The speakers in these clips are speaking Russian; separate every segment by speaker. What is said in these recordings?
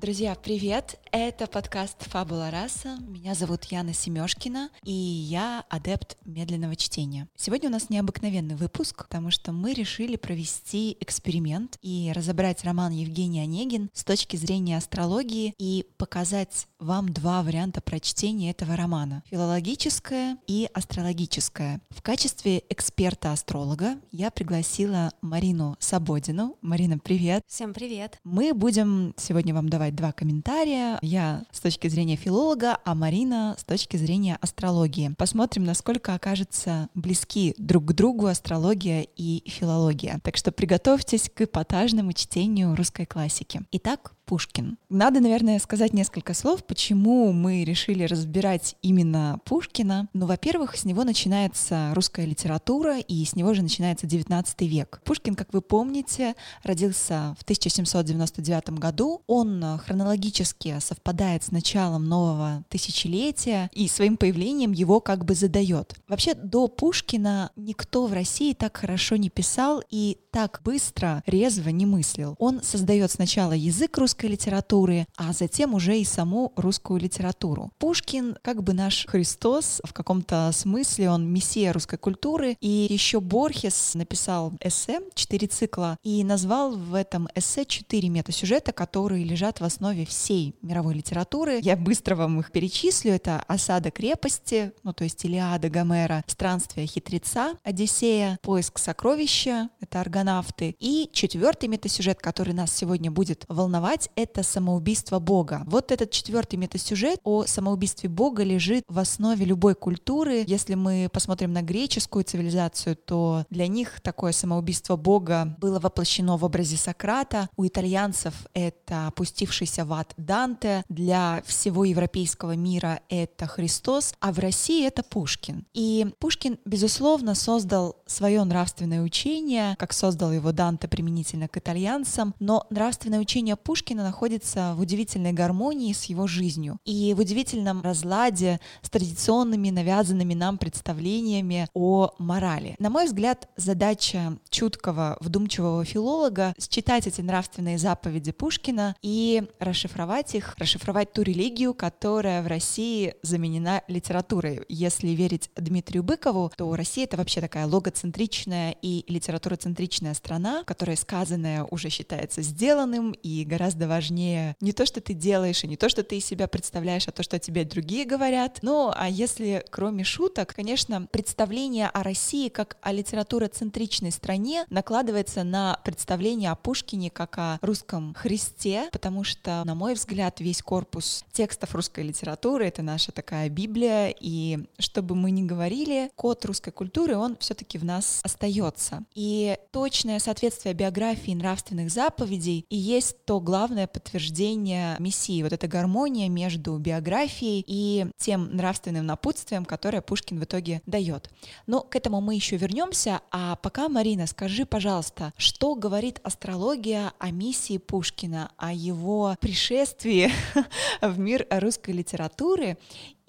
Speaker 1: Друзья, привет! Это подкаст «Фабула раса». Меня зовут Яна Семешкина, и я адепт медленного чтения. Сегодня у нас необыкновенный выпуск, потому что мы решили провести эксперимент и разобрать роман Евгений Онегин с точки зрения астрологии и показать вам два варианта прочтения этого романа — филологическое и астрологическое. В качестве эксперта-астролога я пригласила Марину Сабодину. Марина, привет!
Speaker 2: Всем привет!
Speaker 1: Мы будем сегодня вам давать два комментария. Я с точки зрения филолога, а Марина с точки зрения астрологии. Посмотрим, насколько окажутся близки друг к другу астрология и филология. Так что приготовьтесь к эпатажному чтению русской классики. Итак, Пушкин. Надо, наверное, сказать несколько слов, почему мы решили разбирать именно Пушкина. Ну, во-первых, с него начинается русская литература, и с него же начинается XIX век. Пушкин, как вы помните, родился в 1799 году. Он хронологически совпадает с началом нового тысячелетия, и своим появлением его как бы задает. Вообще, до Пушкина никто в России так хорошо не писал и так быстро, резво не мыслил. Он создает сначала язык русской русской литературы, а затем уже и саму русскую литературу. Пушкин как бы наш Христос, в каком-то смысле он мессия русской культуры, и еще Борхес написал эссе, четыре цикла, и назвал в этом эссе четыре метасюжета, которые лежат в основе всей мировой литературы. Я быстро вам их перечислю. Это «Осада крепости», ну то есть Илиада Гомера, «Странствие хитреца», «Одиссея», «Поиск сокровища», это аргонавты, и четвертый метасюжет, который нас сегодня будет волновать, это самоубийство Бога. Вот этот четвертый метасюжет о самоубийстве Бога лежит в основе любой культуры. Если мы посмотрим на греческую цивилизацию, то для них такое самоубийство Бога было воплощено в образе Сократа. У итальянцев это опустившийся в ад Данте. Для всего европейского мира это Христос, а в России это Пушкин. И Пушкин, безусловно, создал свое нравственное учение, как создал его Данте применительно к итальянцам, но нравственное учение Пушкина Пушкина находится в удивительной гармонии с его жизнью и в удивительном разладе с традиционными навязанными нам представлениями о морали. На мой взгляд, задача чуткого, вдумчивого филолога — считать эти нравственные заповеди Пушкина и расшифровать их, расшифровать ту религию, которая в России заменена литературой. Если верить Дмитрию Быкову, то Россия — это вообще такая логоцентричная и литературоцентричная страна, которая сказанное уже считается сделанным и гораздо важнее не то, что ты делаешь, и не то, что ты из себя представляешь, а то, что тебе другие говорят. Ну, а если кроме шуток, конечно, представление о России как о литературоцентричной стране накладывается на представление о Пушкине как о русском Христе, потому что, на мой взгляд, весь корпус текстов русской литературы — это наша такая Библия, и чтобы мы ни говорили, код русской культуры, он все таки в нас остается. И точное соответствие биографии нравственных заповедей и есть то главное, главное подтверждение Мессии, вот эта гармония между биографией и тем нравственным напутствием, которое Пушкин в итоге дает. Но к этому мы еще вернемся, а пока, Марина, скажи, пожалуйста, что говорит астрология о миссии Пушкина, о его пришествии в мир русской литературы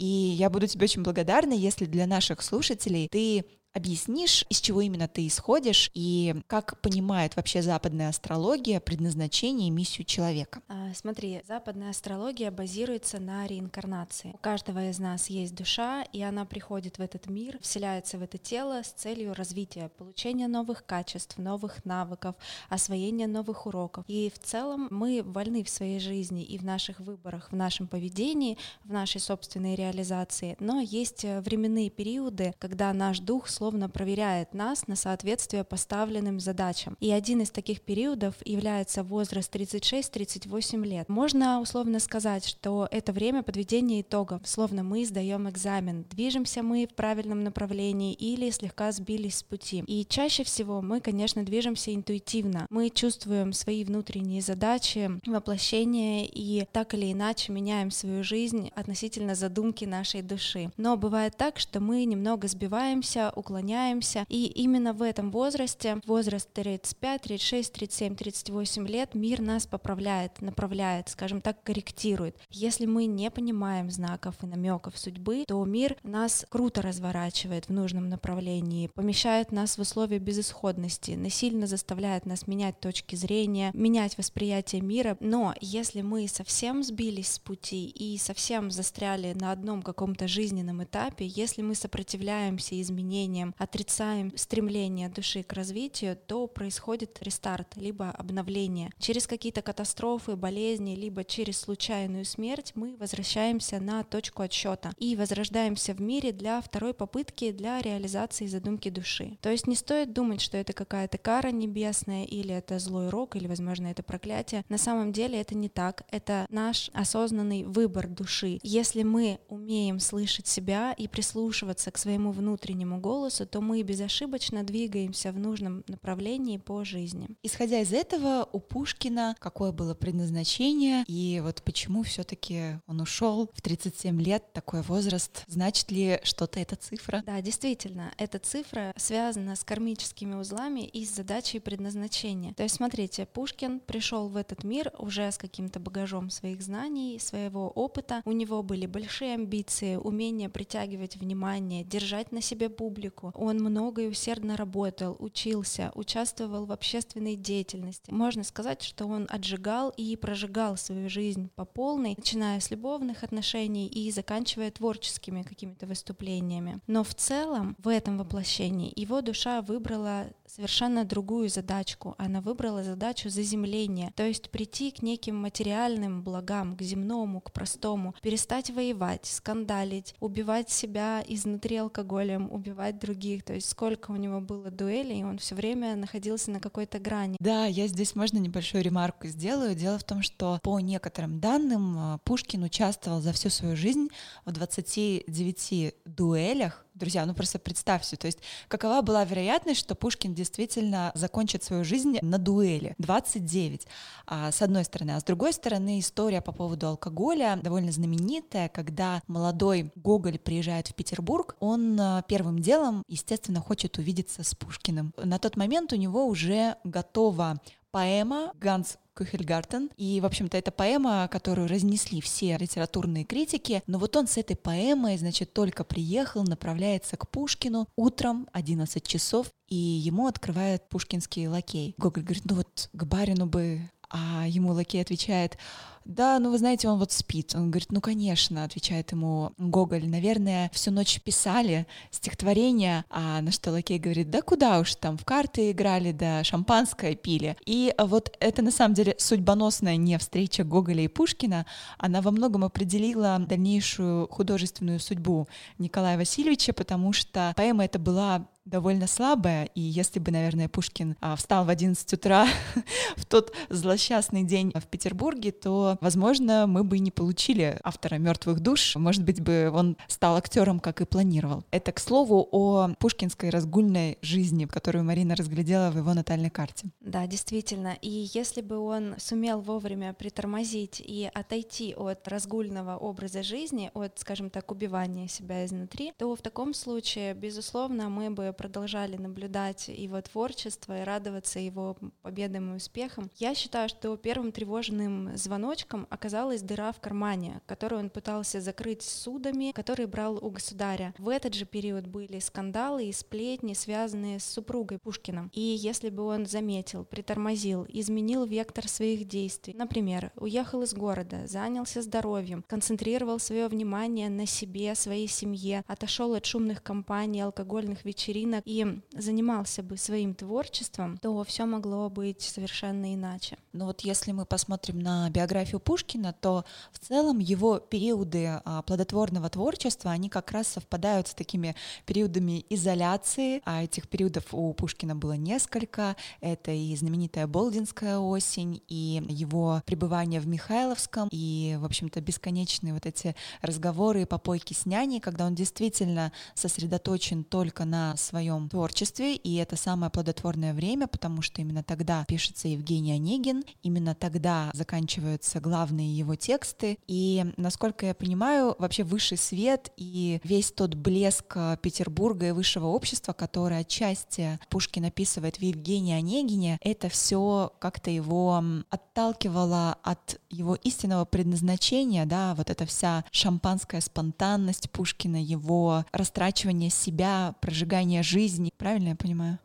Speaker 1: и я буду тебе очень благодарна, если для наших слушателей ты объяснишь, из чего именно ты исходишь и как понимает вообще западная астрология предназначение и миссию человека?
Speaker 2: А, смотри, западная астрология базируется на реинкарнации. У каждого из нас есть душа, и она приходит в этот мир, вселяется в это тело с целью развития, получения новых качеств, новых навыков, освоения новых уроков. И в целом мы вольны в своей жизни и в наших выборах, в нашем поведении, в нашей собственной реализации, но есть э, временные периоды, когда наш дух условно проверяет нас на соответствие поставленным задачам. И один из таких периодов является возраст 36-38 лет. Можно условно сказать, что это время подведения итогов. Словно мы сдаем экзамен, движемся мы в правильном направлении или слегка сбились с пути. И чаще всего мы, конечно, движемся интуитивно. Мы чувствуем свои внутренние задачи, воплощения и так или иначе меняем свою жизнь относительно задумки нашей души. Но бывает так, что мы немного сбиваемся, укладываемся уклоняемся. И именно в этом возрасте, возраст 35, 36, 37, 38 лет, мир нас поправляет, направляет, скажем так, корректирует. Если мы не понимаем знаков и намеков судьбы, то мир нас круто разворачивает в нужном направлении, помещает нас в условия безысходности, насильно заставляет нас менять точки зрения, менять восприятие мира. Но если мы совсем сбились с пути и совсем застряли на одном каком-то жизненном этапе, если мы сопротивляемся изменениям, отрицаем стремление души к развитию, то происходит рестарт, либо обновление. Через какие-то катастрофы, болезни, либо через случайную смерть мы возвращаемся на точку отсчета и возрождаемся в мире для второй попытки для реализации задумки души. То есть не стоит думать, что это какая-то кара небесная или это злой рок, или, возможно, это проклятие. На самом деле это не так. Это наш осознанный выбор души. Если мы умеем слышать себя и прислушиваться к своему внутреннему голосу, то мы безошибочно двигаемся в нужном направлении по жизни.
Speaker 1: Исходя из этого, у Пушкина какое было предназначение и вот почему все-таки он ушел в 37 лет, такой возраст, значит ли что-то эта цифра?
Speaker 2: Да, действительно, эта цифра связана с кармическими узлами и с задачей предназначения. То есть, смотрите, Пушкин пришел в этот мир уже с каким-то багажом своих знаний, своего опыта. У него были большие амбиции, умение притягивать внимание, держать на себе публику. Он много и усердно работал, учился, участвовал в общественной деятельности. Можно сказать, что он отжигал и прожигал свою жизнь по полной, начиная с любовных отношений и заканчивая творческими какими-то выступлениями. Но в целом в этом воплощении его душа выбрала совершенно другую задачку. Она выбрала задачу заземления, то есть прийти к неким материальным благам, к земному, к простому, перестать воевать, скандалить, убивать себя изнутри алкоголем, убивать других. То есть сколько у него было дуэлей, он все время находился на какой-то грани.
Speaker 1: Да, я здесь можно небольшую ремарку сделаю. Дело в том, что по некоторым данным э, Пушкин участвовал за всю свою жизнь в 29 дуэлях Друзья, ну просто представьте, то есть какова была вероятность, что Пушкин действительно закончит свою жизнь на дуэли? 29, а, с одной стороны. А с другой стороны, история по поводу алкоголя довольно знаменитая, когда молодой Гоголь приезжает в Петербург, он а, первым делом, естественно, хочет увидеться с Пушкиным. На тот момент у него уже готова поэма «Ганс Кухельгартен. И, в общем-то, это поэма, которую разнесли все литературные критики. Но вот он с этой поэмой, значит, только приехал, направляется к Пушкину утром, 11 часов, и ему открывает пушкинский лакей. Гоголь говорит, ну вот к барину бы а ему лакей отвечает, да, ну вы знаете, он вот спит. Он говорит, ну конечно, отвечает ему Гоголь, наверное, всю ночь писали стихотворение, а на что Лакей говорит, да куда уж там, в карты играли, да шампанское пили. И вот это на самом деле судьбоносная не встреча Гоголя и Пушкина, она во многом определила дальнейшую художественную судьбу Николая Васильевича, потому что поэма эта была довольно слабая, и если бы, наверное, Пушкин а, встал в 11 утра в тот злосчастный день в Петербурге, то, возможно, мы бы не получили автора мертвых душ. Может быть, бы он стал актером, как и планировал. Это, к слову, о пушкинской разгульной жизни, которую Марина разглядела в его натальной карте.
Speaker 2: Да, действительно. И если бы он сумел вовремя притормозить и отойти от разгульного образа жизни, от, скажем так, убивания себя изнутри, то в таком случае, безусловно, мы бы продолжали наблюдать его творчество и радоваться его победам и успехам. Я считаю, что первым тревожным звоночком оказалась дыра в кармане, которую он пытался закрыть судами, которые брал у государя. В этот же период были скандалы и сплетни, связанные с супругой Пушкиным. И если бы он заметил, притормозил, изменил вектор своих действий, например, уехал из города, занялся здоровьем, концентрировал свое внимание на себе, своей семье, отошел от шумных компаний, алкогольных вечеринок, рынок и занимался бы своим творчеством, то все могло быть совершенно иначе.
Speaker 1: Но вот если мы посмотрим на биографию Пушкина, то в целом его периоды а, плодотворного творчества, они как раз совпадают с такими периодами изоляции, а этих периодов у Пушкина было несколько. Это и знаменитая Болдинская осень, и его пребывание в Михайловском, и, в общем-то, бесконечные вот эти разговоры и попойки с няней, когда он действительно сосредоточен только на своем творчестве, и это самое плодотворное время, потому что именно тогда пишется Евгений Онегин, именно тогда заканчиваются главные его тексты. И, насколько я понимаю, вообще высший свет и весь тот блеск Петербурга и высшего общества, который отчасти Пушкин описывает в Евгении Онегине, это все как-то его отталкивало от его истинного предназначения, да, вот эта вся шампанская спонтанность Пушкина, его растрачивание себя, прожигание жизни. Правильно я понимаю?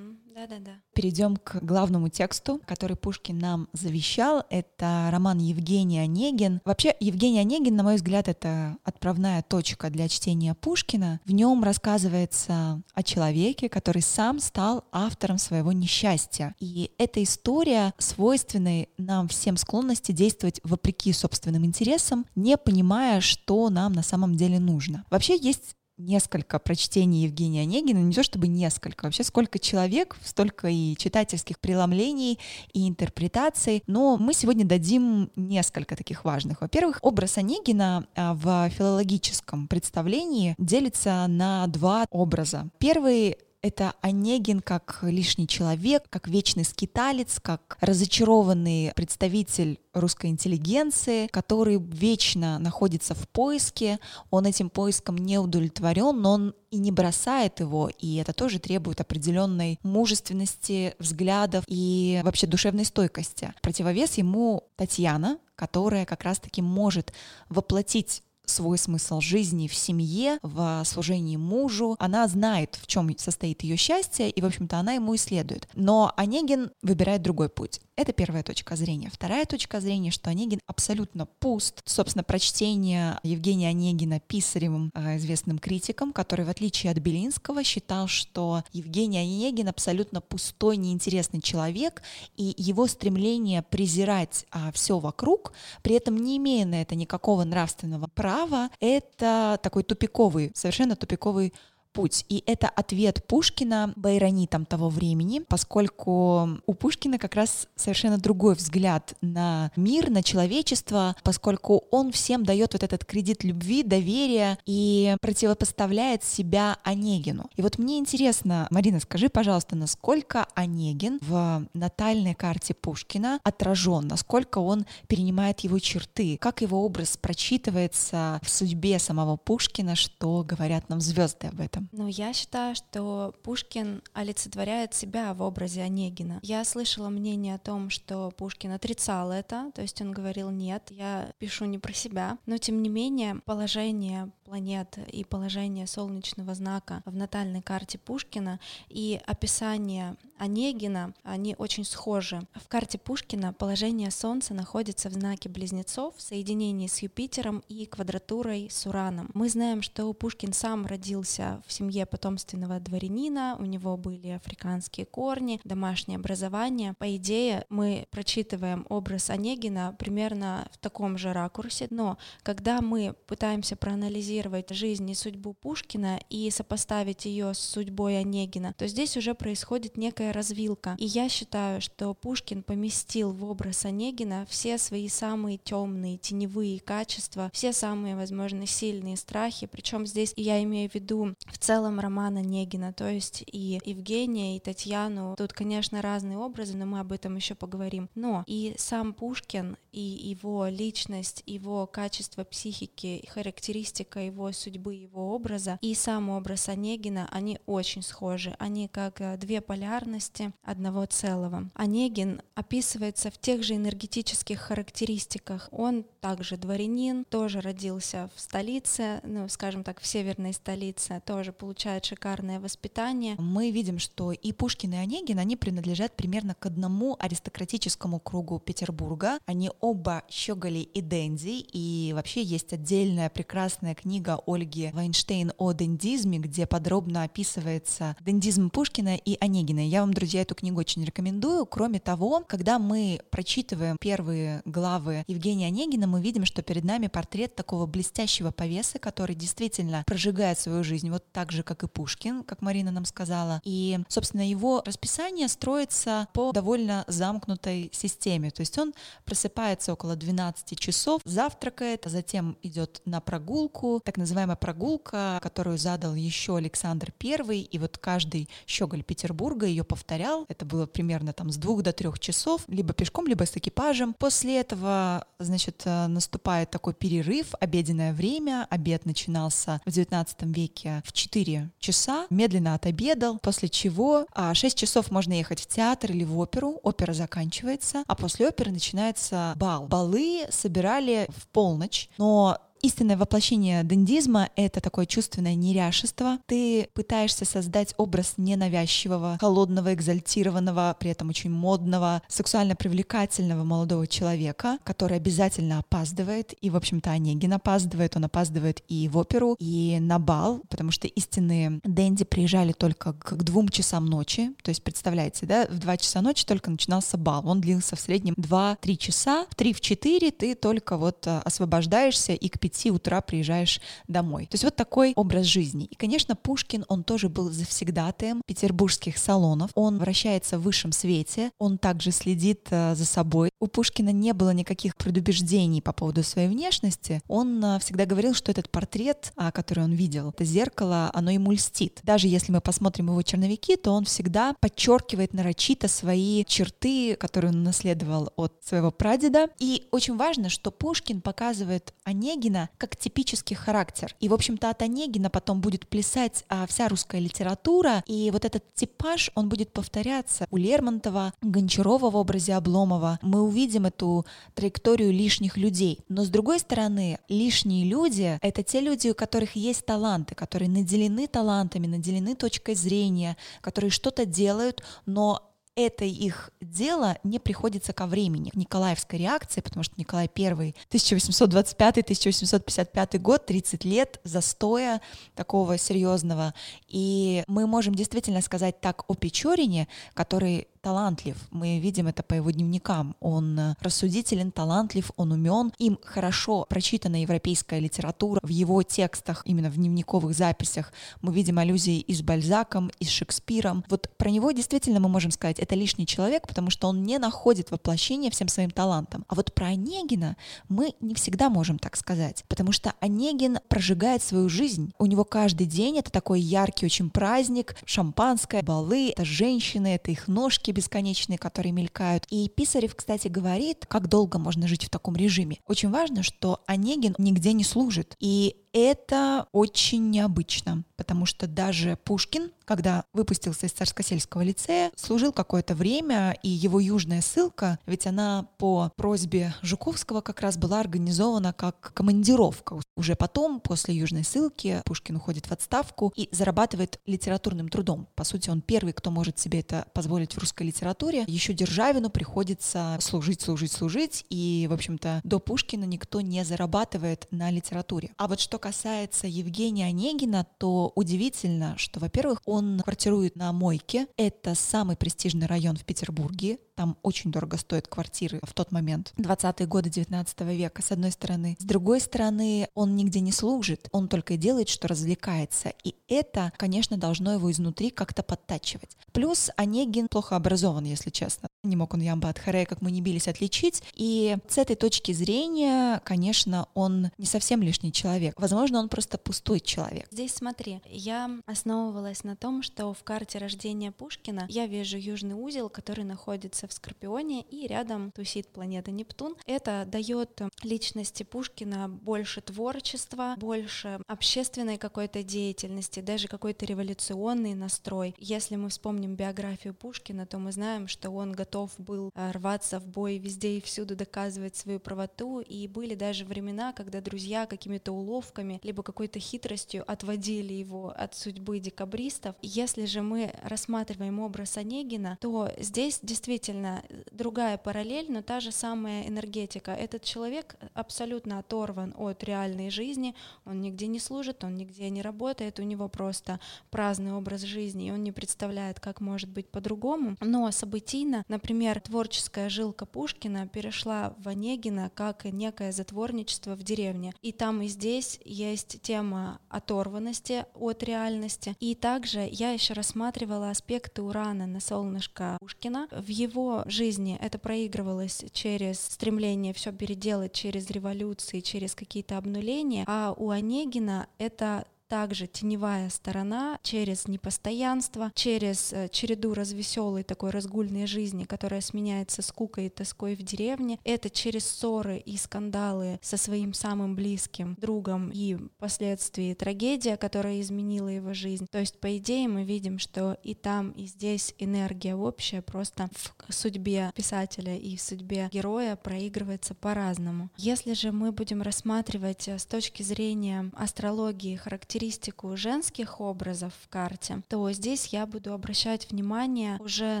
Speaker 2: Да-да-да.
Speaker 1: Перейдем к главному тексту, который Пушкин нам завещал. Это роман Евгений Онегин. Вообще, Евгений Онегин, на мой взгляд, это отправная точка для чтения Пушкина. В нем рассказывается о человеке, который сам стал автором своего несчастья. И эта история свойственной нам всем склонности действовать вопреки собственным интересам, не понимая, что нам на самом деле нужно. Вообще есть несколько прочтений Евгения Онегина, не то чтобы несколько, вообще сколько человек, столько и читательских преломлений, и интерпретаций, но мы сегодня дадим несколько таких важных. Во-первых, образ Онегина а, в филологическом представлении делится на два образа. Первый это Онегин как лишний человек, как вечный скиталец, как разочарованный представитель русской интеллигенции, который вечно находится в поиске, он этим поиском не удовлетворен, но он и не бросает его, и это тоже требует определенной мужественности, взглядов и вообще душевной стойкости. Противовес ему Татьяна, которая как раз-таки может воплотить свой смысл жизни в семье, в служении мужу. Она знает, в чем состоит ее счастье, и, в общем-то, она ему исследует. Но Онегин выбирает другой путь. Это первая точка зрения. Вторая точка зрения, что Онегин абсолютно пуст. Собственно, прочтение Евгения Онегина Писаревым, а, известным критиком, который, в отличие от Белинского, считал, что Евгений Онегин абсолютно пустой, неинтересный человек, и его стремление презирать а, все вокруг, при этом не имея на это никакого нравственного права, это такой тупиковый, совершенно тупиковый путь. И это ответ Пушкина байронитам того времени, поскольку у Пушкина как раз совершенно другой взгляд на мир, на человечество, поскольку он всем дает вот этот кредит любви, доверия и противопоставляет себя Онегину. И вот мне интересно, Марина, скажи, пожалуйста, насколько Онегин в натальной карте Пушкина отражен, насколько он перенимает его черты, как его образ прочитывается в судьбе самого Пушкина, что говорят нам звезды об этом?
Speaker 2: Ну, я считаю, что Пушкин олицетворяет себя в образе Онегина. Я слышала мнение о том, что Пушкин отрицал это, то есть он говорил «нет, я пишу не про себя», но тем не менее положение планет и положение солнечного знака в натальной карте Пушкина и описание Онегина, они очень схожи. В карте Пушкина положение Солнца находится в знаке Близнецов в соединении с Юпитером и квадратурой с Ураном. Мы знаем, что Пушкин сам родился в семье потомственного дворянина, у него были африканские корни, домашнее образование. По идее, мы прочитываем образ Онегина примерно в таком же ракурсе, но когда мы пытаемся проанализировать жизнь и судьбу Пушкина и сопоставить ее с судьбой Онегина, то здесь уже происходит некая развилка. И я считаю, что Пушкин поместил в образ Онегина все свои самые темные, теневые качества, все самые, возможно, сильные страхи. Причем здесь я имею в виду в целом романа Негина, то есть и Евгения, и Татьяну. Тут, конечно, разные образы, но мы об этом еще поговорим. Но и сам Пушкин, и его личность, его качество психики, характеристика его судьбы, его образа, и сам образ Онегина, они очень схожи. Они как э, две полярности одного целого. Онегин описывается в тех же энергетических характеристиках. Он также дворянин, тоже родился в столице, ну, скажем так, в северной столице, тоже получает шикарное воспитание.
Speaker 1: Мы видим, что и Пушкин, и Онегин, они принадлежат примерно к одному аристократическому кругу Петербурга. Они оба щеголи и денди, и вообще есть отдельная прекрасная книга Ольги Вайнштейн о дендизме, где подробно описывается дендизм Пушкина и Онегина. Я вам, друзья, эту книгу очень рекомендую. Кроме того, когда мы прочитываем первые главы Евгения Онегина, мы видим, что перед нами портрет такого блестящего повесы, который действительно прожигает свою жизнь вот так же, как и Пушкин, как Марина нам сказала. И, собственно, его расписание строится по довольно замкнутой системе. То есть он просыпается около 12 часов, завтракает, а затем идет на прогулку, так называемая прогулка, которую задал еще Александр I, и вот каждый щеголь Петербурга ее повторял. Это было примерно там с двух до трех часов, либо пешком, либо с экипажем. После этого, значит, э, наступает такой перерыв, обеденное время. Обед начинался в 19 веке в 4 часа, медленно отобедал, после чего 6 а, часов можно ехать в театр или в оперу, опера заканчивается, а после оперы начинается бал. Балы собирали в полночь, но истинное воплощение дендизма — это такое чувственное неряшество. Ты пытаешься создать образ ненавязчивого, холодного, экзальтированного, при этом очень модного, сексуально привлекательного молодого человека, который обязательно опаздывает. И, в общем-то, Онегин опаздывает. Он опаздывает и в оперу, и на бал, потому что истинные денди приезжали только к двум часам ночи. То есть, представляете, да, в два часа ночи только начинался бал. Он длился в среднем 2-3 часа. В 3-4 ты только вот э, освобождаешься и к 5 5 утра приезжаешь домой. То есть вот такой образ жизни. И, конечно, Пушкин, он тоже был завсегдатаем петербургских салонов. Он вращается в высшем свете, он также следит э, за собой. У Пушкина не было никаких предубеждений по поводу своей внешности. Он э, всегда говорил, что этот портрет, а, который он видел, это зеркало, оно ему льстит. Даже если мы посмотрим его черновики, то он всегда подчеркивает нарочито свои черты, которые он наследовал от своего прадеда. И очень важно, что Пушкин показывает Онегина как типический характер. И, в общем-то, от Онегина потом будет плясать а, вся русская литература, и вот этот типаж, он будет повторяться у Лермонтова, Гончарова в образе Обломова. Мы увидим эту траекторию лишних людей. Но, с другой стороны, лишние люди — это те люди, у которых есть таланты, которые наделены талантами, наделены точкой зрения, которые что-то делают, но это их дело не приходится ко времени. Николаевской реакции, потому что Николай I 1825-1855 год, 30 лет застоя такого серьезного. И мы можем действительно сказать так о Печорине, который талантлив. Мы видим это по его дневникам. Он э, рассудителен, талантлив, он умен. Им хорошо прочитана европейская литература. В его текстах, именно в дневниковых записях, мы видим аллюзии и с Бальзаком, и с Шекспиром. Вот про него действительно мы можем сказать, это лишний человек, потому что он не находит воплощения всем своим талантам. А вот про Онегина мы не всегда можем так сказать, потому что Онегин прожигает свою жизнь. У него каждый день это такой яркий очень праздник, шампанское, балы, это женщины, это их ножки бесконечные, которые мелькают. И Писарев, кстати, говорит, как долго можно жить в таком режиме. Очень важно, что Онегин нигде не служит. И это очень необычно, потому что даже Пушкин, когда выпустился из Царскосельского лицея, служил какое-то время, и его южная ссылка, ведь она по просьбе Жуковского как раз была организована как командировка. Уже потом, после южной ссылки, Пушкин уходит в отставку и зарабатывает литературным трудом. По сути, он первый, кто может себе это позволить в русской литературе. Еще Державину приходится служить, служить, служить, и, в общем-то, до Пушкина никто не зарабатывает на литературе. А вот что касается Евгения Онегина, то удивительно, что, во-первых, он квартирует на Мойке. Это самый престижный район в Петербурге. Там очень дорого стоят квартиры в тот момент. 20-е годы 19 века, с одной стороны. С другой стороны, он нигде не служит. Он только делает, что развлекается. И это, конечно, должно его изнутри как-то подтачивать. Плюс Онегин плохо образован, если честно. Не мог он Ямба от Харе, как мы не бились, отличить. И с этой точки зрения, конечно, он не совсем лишний человек. Возможно, он просто пустой человек.
Speaker 2: Здесь смотри, я основывалась на том, что в карте рождения Пушкина я вижу южный узел, который находится в Скорпионе, и рядом тусит планета Нептун. Это дает личности Пушкина больше творчества, больше общественной какой-то деятельности, даже какой-то революционный настрой. Если мы вспомним биографию Пушкина, то мы знаем, что он готов готов был э, рваться в бой везде и всюду доказывать свою правоту, и были даже времена, когда друзья какими-то уловками, либо какой-то хитростью отводили его от судьбы декабристов. Если же мы рассматриваем образ Онегина, то здесь действительно другая параллель, но та же самая энергетика. Этот человек абсолютно оторван от реальной жизни, он нигде не служит, он нигде не работает, у него просто праздный образ жизни, и он не представляет, как может быть по-другому. Но событийно, Например, творческая жилка Пушкина перешла в Онегина как некое затворничество в деревне. И там и здесь есть тема оторванности от реальности. И также я еще рассматривала аспекты Урана на солнышко Пушкина. В его жизни это проигрывалось через стремление все переделать, через революции, через какие-то обнуления, а у Онегина это также теневая сторона через непостоянство, через э, череду развеселой такой разгульной жизни, которая сменяется скукой и тоской в деревне. Это через ссоры и скандалы со своим самым близким другом и впоследствии трагедия, которая изменила его жизнь. То есть, по идее, мы видим, что и там, и здесь энергия общая просто в судьбе писателя и в судьбе героя проигрывается по-разному. Если же мы будем рассматривать э, с точки зрения астрологии характеристики характеристику женских образов в карте, то здесь я буду обращать внимание уже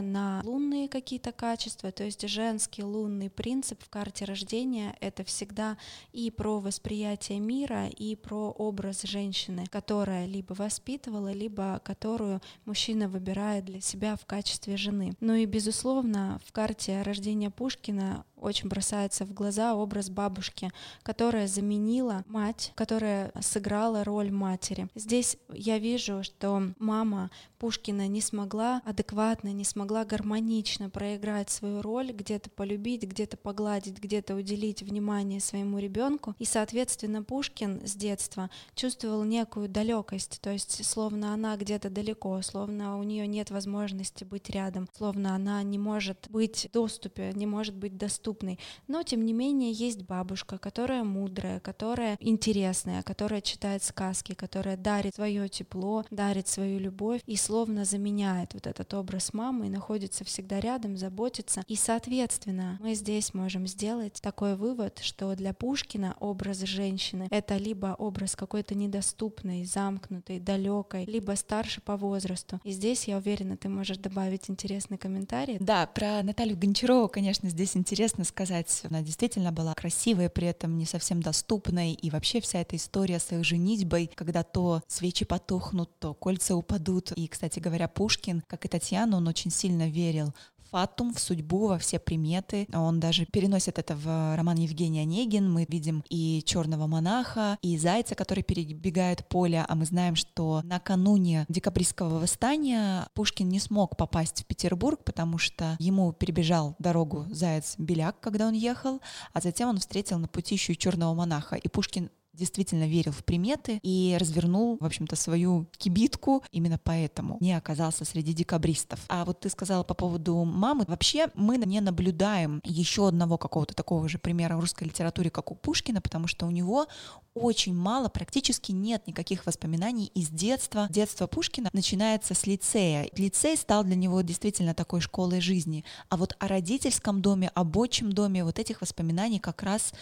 Speaker 2: на лунные какие-то качества, то есть женский лунный принцип в карте рождения — это всегда и про восприятие мира, и про образ женщины, которая либо воспитывала, либо которую мужчина выбирает для себя в качестве жены. Ну и, безусловно, в карте рождения Пушкина очень бросается в глаза образ бабушки, которая заменила мать, которая сыграла роль матери. Здесь я вижу, что мама Пушкина не смогла адекватно, не смогла гармонично проиграть свою роль, где-то полюбить, где-то погладить, где-то уделить внимание своему ребенку. И, соответственно, Пушкин с детства чувствовал некую далекость, то есть словно она где-то далеко, словно у нее нет возможности быть рядом, словно она не может быть в доступе, не может быть доступна доступной. Но, тем не менее, есть бабушка, которая мудрая, которая интересная, которая читает сказки, которая дарит свое тепло, дарит свою любовь и словно заменяет вот этот образ мамы и находится всегда рядом, заботится. И, соответственно, мы здесь можем сделать такой вывод, что для Пушкина образ женщины — это либо образ какой-то недоступной, замкнутой, далекой, либо старше по возрасту. И здесь, я уверена, ты можешь добавить интересный комментарий.
Speaker 1: Да, про Наталью Гончарову, конечно, здесь интересно честно сказать, она действительно была красивой, при этом не совсем доступной, и вообще вся эта история с их женитьбой, когда то свечи потухнут, то кольца упадут. И, кстати говоря, Пушкин, как и Татьяна, он очень сильно верил фатум, в судьбу, во все приметы. Он даже переносит это в роман Евгений Онегин. Мы видим и черного монаха, и зайца, который перебегает поле, а мы знаем, что накануне декабристского восстания Пушкин не смог попасть в Петербург, потому что ему перебежал дорогу заяц-беляк, когда он ехал, а затем он встретил на пути еще и черного монаха. И Пушкин действительно верил в приметы и развернул, в общем-то, свою кибитку именно поэтому не оказался среди декабристов. А вот ты сказала по поводу мамы. Вообще мы не наблюдаем еще одного какого-то такого же примера в русской литературе, как у Пушкина, потому что у него очень мало, практически нет никаких воспоминаний из детства. Детство Пушкина начинается с лицея. Лицей стал для него действительно такой школой жизни. А вот о родительском доме, об отчим доме вот этих воспоминаний как раз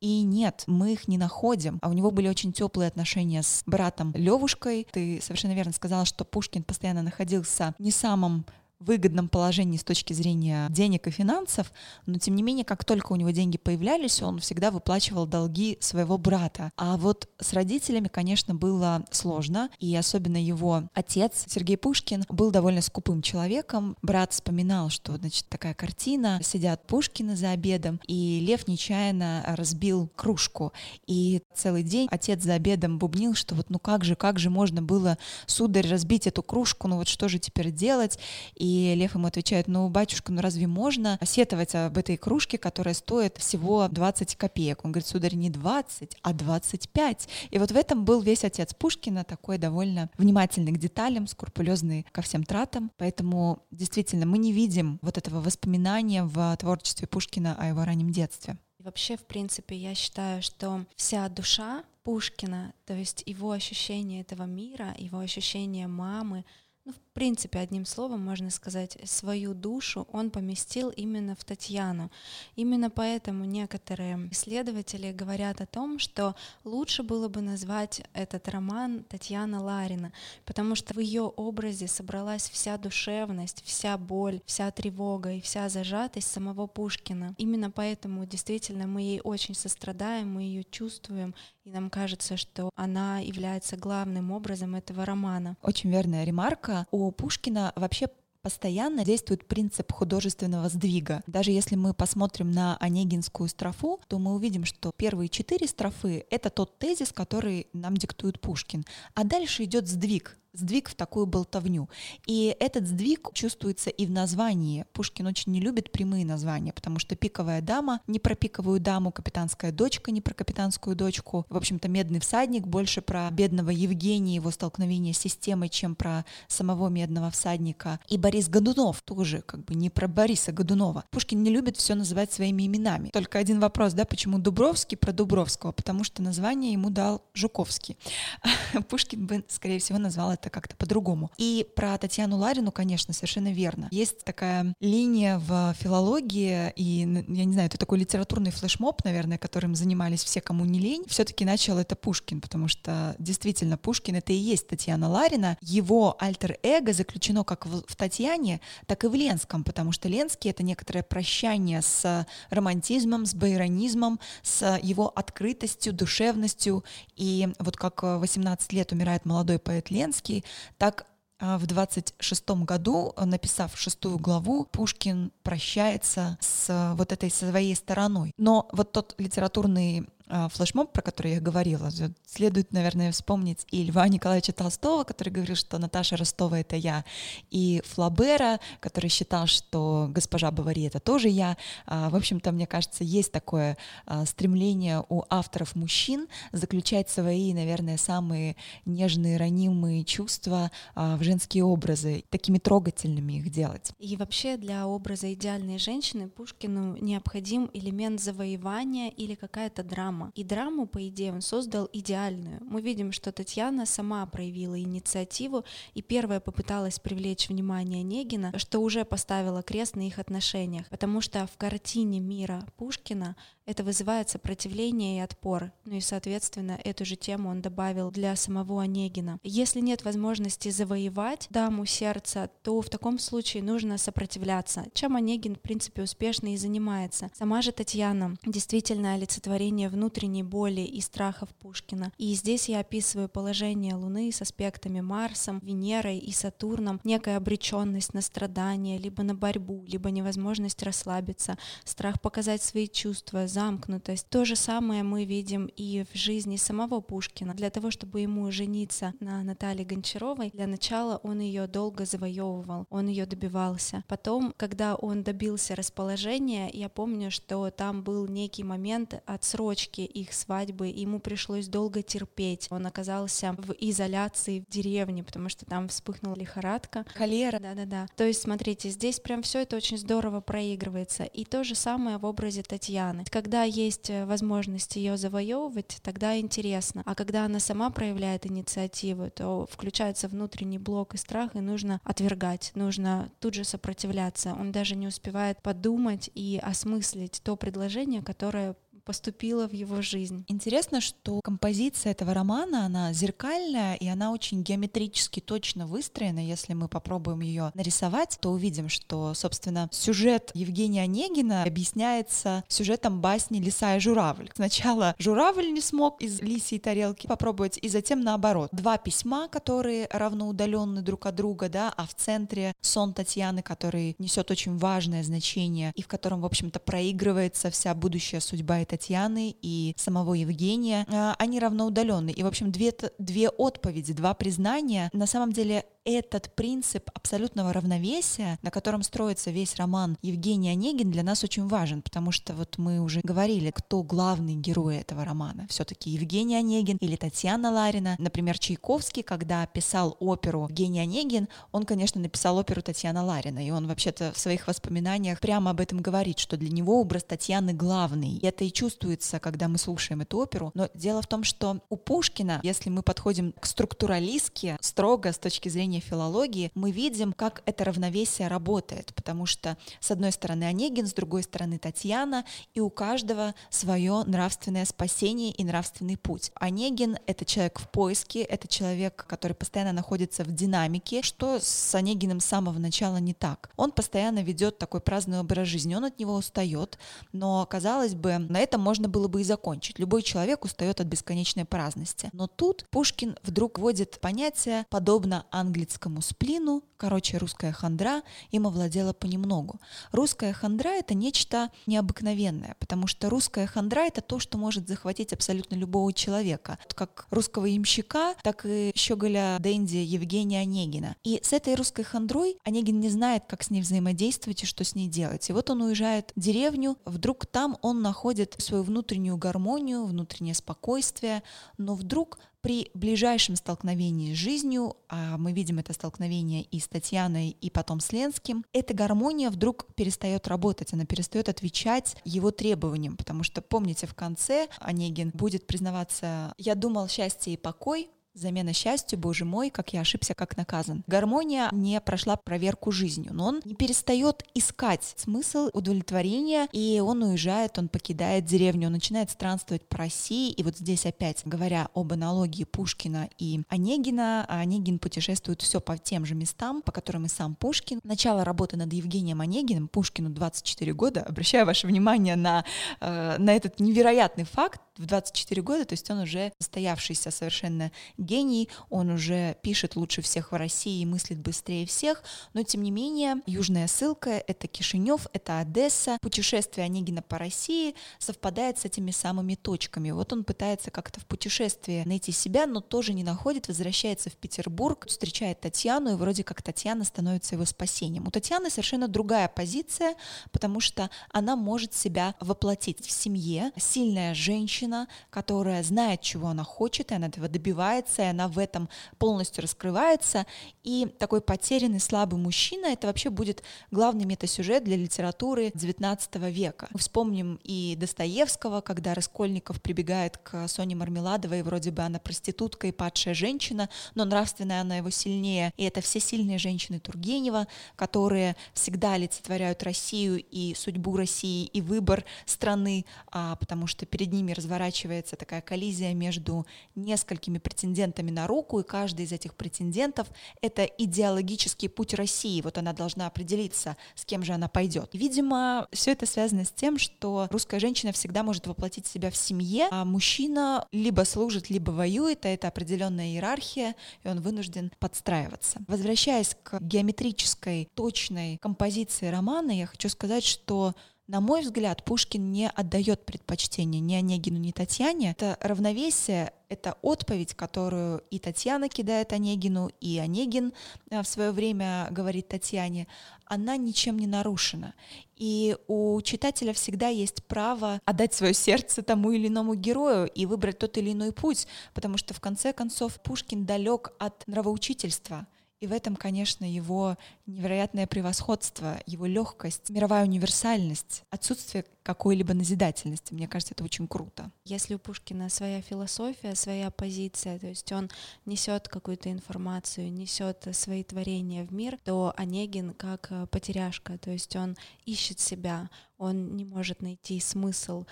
Speaker 1: и нет, мы их не находим. А у него были очень теплые отношения с братом Левушкой. Ты совершенно верно сказала, что Пушкин постоянно находился не самым выгодном положении с точки зрения денег и финансов, но тем не менее, как только у него деньги появлялись, он всегда выплачивал долги своего брата. А вот с родителями, конечно, было сложно, и особенно его отец Сергей Пушкин был довольно скупым человеком. Брат вспоминал, что, значит, такая картина, сидят Пушкины за обедом, и Лев нечаянно разбил кружку, и целый день отец за обедом бубнил, что вот ну как же, как же можно было, сударь, разбить эту кружку, ну вот что же теперь делать? И и Лев ему отвечает, ну, батюшка, ну разве можно сетовать об этой кружке, которая стоит всего 20 копеек? Он говорит, сударь, не 20, а 25. И вот в этом был весь отец Пушкина, такой довольно внимательный к деталям, скрупулезный ко всем тратам. Поэтому действительно мы не видим вот этого воспоминания в творчестве Пушкина о его раннем детстве.
Speaker 2: Вообще, в принципе, я считаю, что вся душа Пушкина, то есть его ощущение этого мира, его ощущение мамы, ну, в принципе, одним словом можно сказать, свою душу он поместил именно в Татьяну. Именно поэтому некоторые исследователи говорят о том, что лучше было бы назвать этот роман Татьяна Ларина, потому что в ее образе собралась вся душевность, вся боль, вся тревога и вся зажатость самого Пушкина. Именно поэтому действительно мы ей очень сострадаем, мы ее чувствуем, и нам кажется, что она является главным образом этого романа.
Speaker 1: Очень верная ремарка. У Пушкина вообще постоянно действует принцип художественного сдвига. Даже если мы посмотрим на Онегинскую строфу, то мы увидим, что первые четыре строфы — это тот тезис, который нам диктует Пушкин. А дальше идет сдвиг, сдвиг в такую болтовню. И этот сдвиг чувствуется и в названии. Пушкин очень не любит прямые названия, потому что пиковая дама не про пиковую даму, капитанская дочка не про капитанскую дочку. В общем-то, медный всадник больше про бедного Евгения, его столкновение с системой, чем про самого медного всадника. И Борис Годунов тоже как бы не про Бориса Годунова. Пушкин не любит все называть своими именами. Только один вопрос, да, почему Дубровский про Дубровского? Потому что название ему дал Жуковский. Пушкин бы, скорее всего, назвал это как-то по-другому. И про Татьяну Ларину, конечно, совершенно верно. Есть такая линия в филологии, и, я не знаю, это такой литературный флешмоб, наверное, которым занимались все, кому не лень. Все-таки начал это Пушкин, потому что действительно Пушкин это и есть Татьяна Ларина. Его альтер-эго заключено как в, в Татьяне, так и в Ленском, потому что Ленский — это некоторое прощание с романтизмом, с байронизмом, с его открытостью, душевностью. И вот как 18 лет умирает молодой поэт Ленский, Достоевский, так а, в 26 году, написав шестую главу, Пушкин прощается с вот этой своей стороной. Но вот тот литературный флешмоб, про который я говорила, следует, наверное, вспомнить и Льва Николаевича Толстого, который говорил, что Наташа Ростова — это я, и Флабера, который считал, что госпожа Бавари — это тоже я. А, в общем-то, мне кажется, есть такое а, стремление у авторов мужчин заключать свои, наверное, самые нежные, ранимые чувства в женские образы, такими трогательными их делать.
Speaker 2: И вообще для образа идеальной женщины Пушкину необходим элемент завоевания или какая-то драма драма. И драму, по идее, он создал идеальную. Мы видим, что Татьяна сама проявила инициативу и первая попыталась привлечь внимание Негина, что уже поставила крест на их отношениях, потому что в картине мира Пушкина это вызывает сопротивление и отпор. Ну и, соответственно, эту же тему он добавил для самого Онегина. Если нет возможности завоевать даму сердца, то в таком случае нужно сопротивляться, чем Онегин, в принципе, успешно и занимается. Сама же Татьяна действительно олицетворение внутренней боли и страхов Пушкина. И здесь я описываю положение Луны с аспектами Марсом, Венерой и Сатурном, некая обреченность на страдания, либо на борьбу, либо невозможность расслабиться, страх показать свои чувства, замкнутость. То же самое мы видим и в жизни самого Пушкина. Для того, чтобы ему жениться на Наталье Гончаровой, для начала он ее долго завоевывал, он ее добивался. Потом, когда он добился расположения, я помню, что там был некий момент отсрочки их свадьбы, ему пришлось долго терпеть. Он оказался в изоляции в деревне, потому что там вспыхнула лихорадка.
Speaker 1: Холера.
Speaker 2: Да-да-да. То есть, смотрите, здесь прям все это очень здорово проигрывается. И то же самое в образе Татьяны. Когда когда есть э, возможность ее завоевывать, тогда интересно. А когда она сама проявляет инициативу, то включается внутренний блок и страх, и нужно отвергать, нужно тут же сопротивляться. Он даже не успевает подумать и осмыслить то предложение, которое поступила в его жизнь.
Speaker 1: Интересно, что композиция этого романа, она зеркальная, и она очень геометрически точно выстроена. Если мы попробуем ее нарисовать, то увидим, что, собственно, сюжет Евгения Онегина объясняется сюжетом басни «Лиса и журавль». Сначала журавль не смог из лисьей тарелки попробовать, и затем наоборот. Два письма, которые равноудаленны друг от друга, да, а в центре сон Татьяны, который несет очень важное значение, и в котором, в общем-то, проигрывается вся будущая судьба этой Татьяны и самого Евгения, а, они равноудаленны. И, в общем, две, две отповеди, два признания на самом деле этот принцип абсолютного равновесия, на котором строится весь роман Евгений Онегин, для нас очень важен, потому что вот мы уже говорили, кто главный герой этого романа. Все-таки Евгений Онегин или Татьяна Ларина. Например, Чайковский, когда писал оперу Евгений Онегин, он, конечно, написал оперу Татьяна Ларина, и он вообще-то в своих воспоминаниях прямо об этом говорит, что для него образ Татьяны главный. И это и чувствуется, когда мы слушаем эту оперу. Но дело в том, что у Пушкина, если мы подходим к структуралистке строго с точки зрения изучения филологии, мы видим, как это равновесие работает, потому что с одной стороны Онегин, с другой стороны Татьяна, и у каждого свое нравственное спасение и нравственный путь. Онегин — это человек в поиске, это человек, который постоянно находится в динамике, что с Онегиным с самого начала не так. Он постоянно ведет такой праздный образ жизни, он от него устает, но, казалось бы, на этом можно было бы и закончить. Любой человек устает от бесконечной праздности. Но тут Пушкин вдруг вводит понятие, подобно англицизму детскому сплину, короче, русская хандра им овладела понемногу. Русская хандра — это нечто необыкновенное, потому что русская хандра — это то, что может захватить абсолютно любого человека, как русского ямщика, так и щеголя Дэнди Евгения Онегина. И с этой русской хандрой Онегин не знает, как с ней взаимодействовать и что с ней делать. И вот он уезжает в деревню, вдруг там он находит свою внутреннюю гармонию, внутреннее спокойствие, но вдруг при ближайшем столкновении с жизнью, а мы видим это столкновение и с Татьяной, и потом с Ленским, эта гармония вдруг перестает работать, она перестает отвечать его требованиям, потому что, помните, в конце Онегин будет признаваться «я думал счастье и покой, Замена счастью, боже мой, как я ошибся, как наказан. Гармония не прошла проверку жизнью, но он не перестает искать смысл удовлетворения, и он уезжает, он покидает деревню, он начинает странствовать по России, и вот здесь опять, говоря об аналогии Пушкина и Онегина, Онегин путешествует все по тем же местам, по которым и сам Пушкин. Начало работы над Евгением Онегиным, Пушкину 24 года, обращаю ваше внимание на, э, на этот невероятный факт, в 24 года, то есть он уже состоявшийся совершенно гений, он уже пишет лучше всех в России и мыслит быстрее всех, но тем не менее южная ссылка — это Кишинев, это Одесса, путешествие Онегина по России совпадает с этими самыми точками. Вот он пытается как-то в путешествии найти себя, но тоже не находит, возвращается в Петербург, встречает Татьяну, и вроде как Татьяна становится его спасением. У Татьяны совершенно другая позиция, потому что она может себя воплотить в семье, сильная женщина, которая знает, чего она хочет, и она этого добивается, и она в этом полностью раскрывается. И такой потерянный, слабый мужчина — это вообще будет главный метасюжет для литературы XIX века. Вспомним и Достоевского, когда Раскольников прибегает к Соне Мармеладовой, вроде бы она проститутка и падшая женщина, но нравственная она его сильнее. И это все сильные женщины Тургенева, которые всегда олицетворяют Россию и судьбу России, и выбор страны, а, потому что перед ними разворачивается такая коллизия между несколькими претендентами на руку, и каждый из этих претендентов — это идеологический путь России. Вот она должна определиться, с кем же она пойдет. Видимо, все это связано с тем, что русская женщина всегда может воплотить себя в семье, а мужчина либо служит, либо воюет, а это определенная иерархия, и он вынужден подстраиваться. Возвращаясь к геометрической, точной композиции романа, я хочу сказать, что на мой взгляд, Пушкин не отдает предпочтение ни Онегину, ни Татьяне. Это равновесие, это отповедь, которую и Татьяна кидает Онегину, и Онегин э, в свое время говорит Татьяне, она ничем не нарушена. И у читателя всегда есть право отдать свое сердце тому или иному герою и выбрать тот или иной путь, потому что в конце концов Пушкин далек от нравоучительства — и в этом, конечно, его невероятное превосходство, его легкость, мировая универсальность, отсутствие какой-либо назидательности. Мне кажется, это очень круто.
Speaker 2: Если у Пушкина своя философия, своя позиция, то есть он несет какую-то информацию, несет свои творения в мир, то Онегин как э, потеряшка, то есть он ищет себя, он не может найти смысл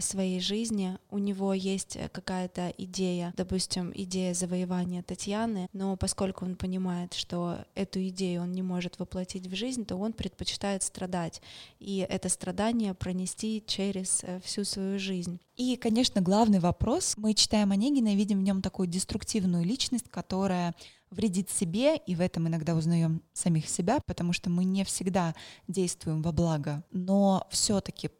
Speaker 2: своей жизни. У него есть э, какая-то идея, допустим, идея завоевания Татьяны, но поскольку он понимает, что эту идею он не может воплотить в жизнь, то он предпочитает страдать. И это страдание пронести через э, всю свою жизнь.
Speaker 1: И, конечно, главный вопрос. Мы читаем Онегина и видим в нем такую деструктивную личность, которая вредит себе, и в этом иногда узнаем самих себя, потому что мы не всегда действуем во благо, но все-таки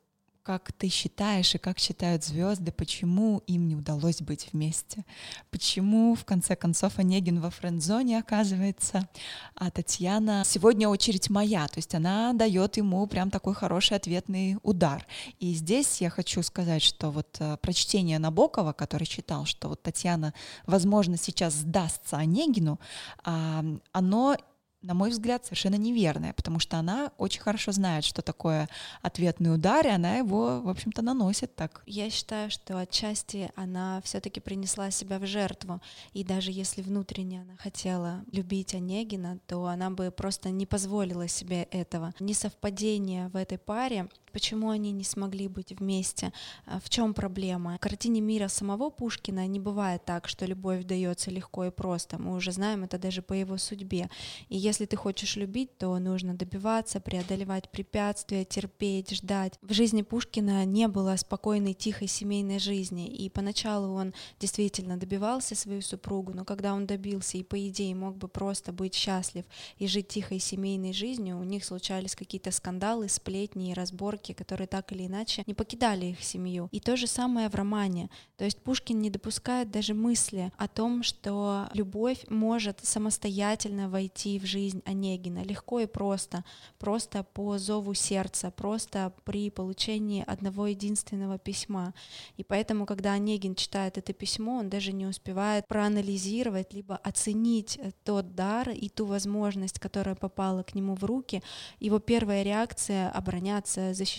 Speaker 1: как ты считаешь и как считают звезды, почему им не удалось быть вместе? Почему, в конце концов, Онегин во френд-зоне оказывается, а Татьяна сегодня очередь моя, то есть она дает ему прям такой хороший ответный удар. И здесь я хочу сказать, что вот э, прочтение Набокова, который читал, что вот Татьяна, возможно, сейчас сдастся Онегину, а, оно на мой взгляд, совершенно неверная, потому что она очень хорошо знает, что такое ответный удар, и она его, в общем-то, наносит так.
Speaker 2: Я считаю, что отчасти она все-таки принесла себя в жертву, и даже если внутренне она хотела любить Онегина, то она бы просто не позволила себе этого. Несовпадение в этой паре почему они не смогли быть вместе, а, в чем проблема. В картине мира самого Пушкина не бывает так, что любовь дается легко и просто. Мы уже знаем это даже по его судьбе. И если ты хочешь любить, то нужно добиваться, преодолевать препятствия, терпеть, ждать. В жизни Пушкина не было спокойной, тихой семейной жизни, и поначалу он действительно добивался свою супругу, но когда он добился и, по идее, мог бы просто быть счастлив и жить тихой семейной жизнью, у них случались какие-то скандалы, сплетни и разборки, которые так или иначе не покидали их семью. И то же самое в романе. То есть Пушкин не допускает даже мысли о том, что любовь может самостоятельно войти в жизнь Онегина легко и просто, просто по зову сердца, просто при получении одного единственного письма. И поэтому, когда Онегин читает это письмо, он даже не успевает проанализировать, либо оценить тот дар и ту возможность, которая попала к нему в руки. Его первая реакция — обороняться, защищаться,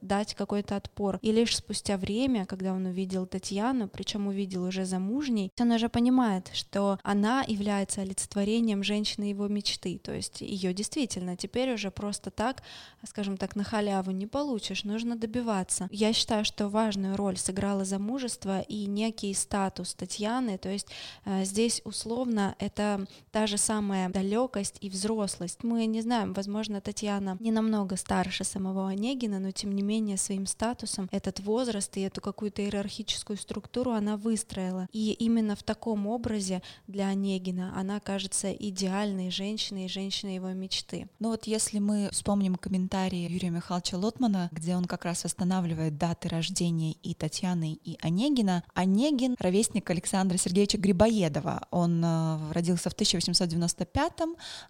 Speaker 2: дать какой-то отпор. И лишь спустя время, когда он увидел Татьяну, причем увидел уже замужней, он уже понимает, что она является олицетворением женщины его мечты. То есть ее действительно теперь уже просто так, скажем так, на халяву не получишь, нужно добиваться. Я считаю, что важную роль сыграло замужество и некий статус Татьяны, то есть э, здесь условно это та же самая далекость и взрослость. Мы не знаем, возможно, Татьяна не намного старше самого Онегина, но тем не менее своим статусом этот возраст и эту какую-то иерархическую структуру она выстроила. И именно в таком образе для Онегина она кажется идеальной женщиной и женщиной его мечты.
Speaker 1: Ну вот если мы вспомним комментарии Юрия Михайловича Лотмана, где он как раз восстанавливает даты рождения и Татьяны, и Онегина, Онегин — ровесник Александра Сергеевича Грибоедова. Он э, родился в 1895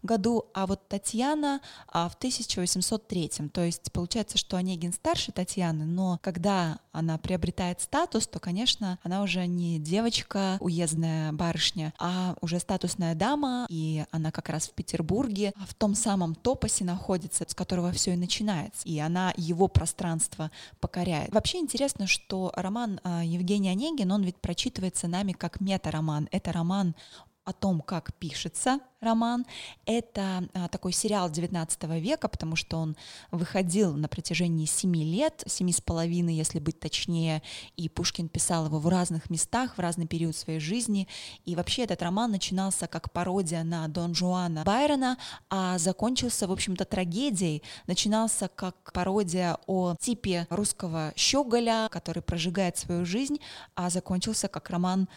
Speaker 1: году, а вот Татьяна а, в 1803. То есть получается, что Онегин старше Татьяны, но когда она приобретает статус, то, конечно, она уже не девочка, уездная барышня, а уже статусная дама, и она как раз в Петербурге в том самом топосе находится, с которого все и начинается, и она его пространство покоряет. Вообще интересно, что роман а, Евгения Онегин, он ведь прочитывается нами как мета-роман. Это роман о том, как пишется роман. Это а, такой сериал 19 века, потому что он выходил на протяжении семи лет, семи с половиной, если быть точнее, и Пушкин писал его в разных местах, в разный период своей жизни. И вообще этот роман начинался как пародия на Дон Жуана Байрона, а закончился, в общем-то, трагедией. Начинался как пародия о типе русского щеголя, который прожигает свою жизнь, а закончился как роман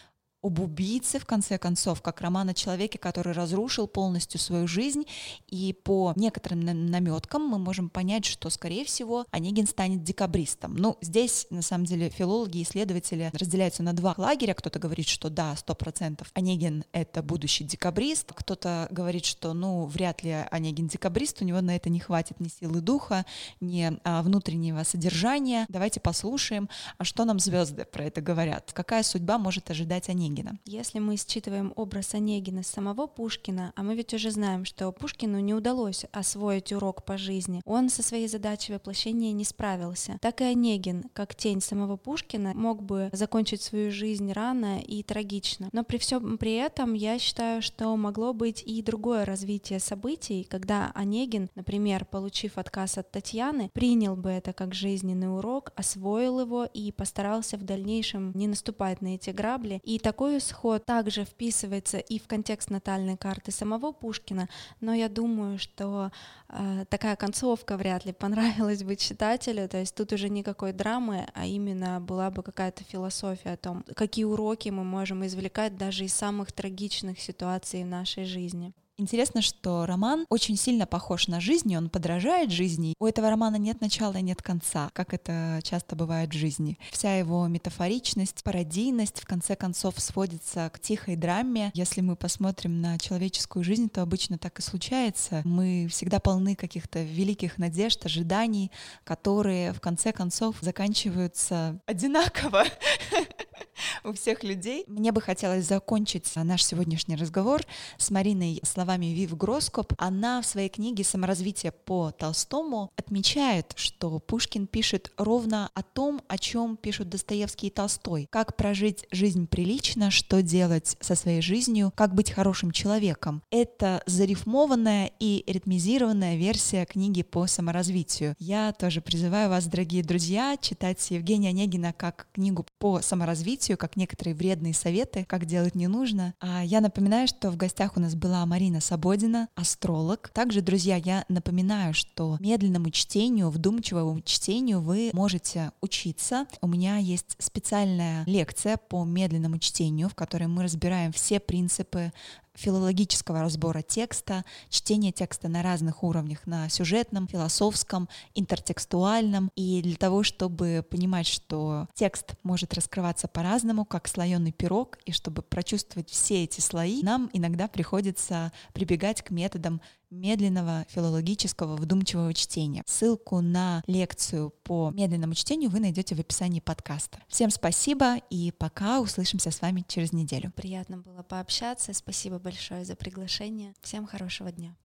Speaker 1: об убийце, в конце концов, как роман о человеке, который разрушил полностью свою жизнь, и по некоторым наметкам мы можем понять, что, скорее всего, Онегин станет декабристом. Ну, здесь, на самом деле, филологи и исследователи разделяются на два лагеря. Кто-то говорит, что да, сто процентов Онегин — это будущий декабрист, кто-то говорит, что, ну, вряд ли Онегин декабрист, у него на это не хватит ни силы духа, ни а, внутреннего содержания. Давайте послушаем, а что нам звезды про это говорят, какая судьба может ожидать Онегина. Онегина.
Speaker 2: Если мы считываем образ Онегина самого Пушкина, а мы ведь уже знаем, что Пушкину не удалось освоить урок по жизни, он со своей задачей воплощения не справился. Так и Онегин, как тень самого Пушкина, мог бы закончить свою жизнь рано и трагично. Но при всем при этом я считаю, что могло быть и другое развитие событий, когда Онегин, например, получив отказ от Татьяны, принял бы это как жизненный урок, освоил его и постарался в дальнейшем не наступать на эти грабли. И такой такой исход также вписывается и в контекст натальной карты самого Пушкина, но я думаю, что э, такая концовка вряд ли понравилась бы читателю, то есть тут уже никакой драмы, а именно была бы какая-то философия о том, какие уроки мы можем извлекать даже из самых трагичных ситуаций в нашей жизни.
Speaker 1: Интересно, что роман очень сильно похож на жизнь, он подражает жизни. У этого романа нет начала и нет конца, как это часто бывает в жизни. Вся его метафоричность, пародийность в конце концов сводится к тихой драме. Если мы посмотрим на человеческую жизнь, то обычно так и случается. Мы всегда полны каких-то великих надежд, ожиданий, которые в конце концов заканчиваются одинаково. у всех людей. Мне бы хотелось закончить наш сегодняшний разговор с Мариной словами Вив Гроскоп. Она в своей книге «Саморазвитие по Толстому» отмечает, что Пушкин пишет ровно о том, о чем пишут Достоевский и Толстой. Как прожить жизнь прилично, что делать со своей жизнью, как быть хорошим человеком. Это зарифмованная и ритмизированная версия книги по саморазвитию. Я тоже призываю вас, дорогие друзья, читать Евгения Онегина как книгу по саморазвитию, как некоторые вредные советы, как делать не нужно. А я напоминаю, что в гостях у нас была Марина Свободина, астролог. Также, друзья, я напоминаю, что медленному чтению, вдумчивому чтению вы можете учиться. У меня есть специальная лекция по медленному чтению, в которой мы разбираем все принципы филологического разбора текста, чтения текста на разных уровнях, на сюжетном, философском, интертекстуальном. И для того, чтобы понимать, что текст может раскрываться по-разному, как слоеный пирог, и чтобы прочувствовать все эти слои, нам иногда приходится прибегать к методам медленного филологического вдумчивого чтения. Ссылку на лекцию по медленному чтению вы найдете в описании подкаста. Всем спасибо и пока услышимся с вами через неделю.
Speaker 2: Приятно было пообщаться. Спасибо большое за приглашение. Всем хорошего дня.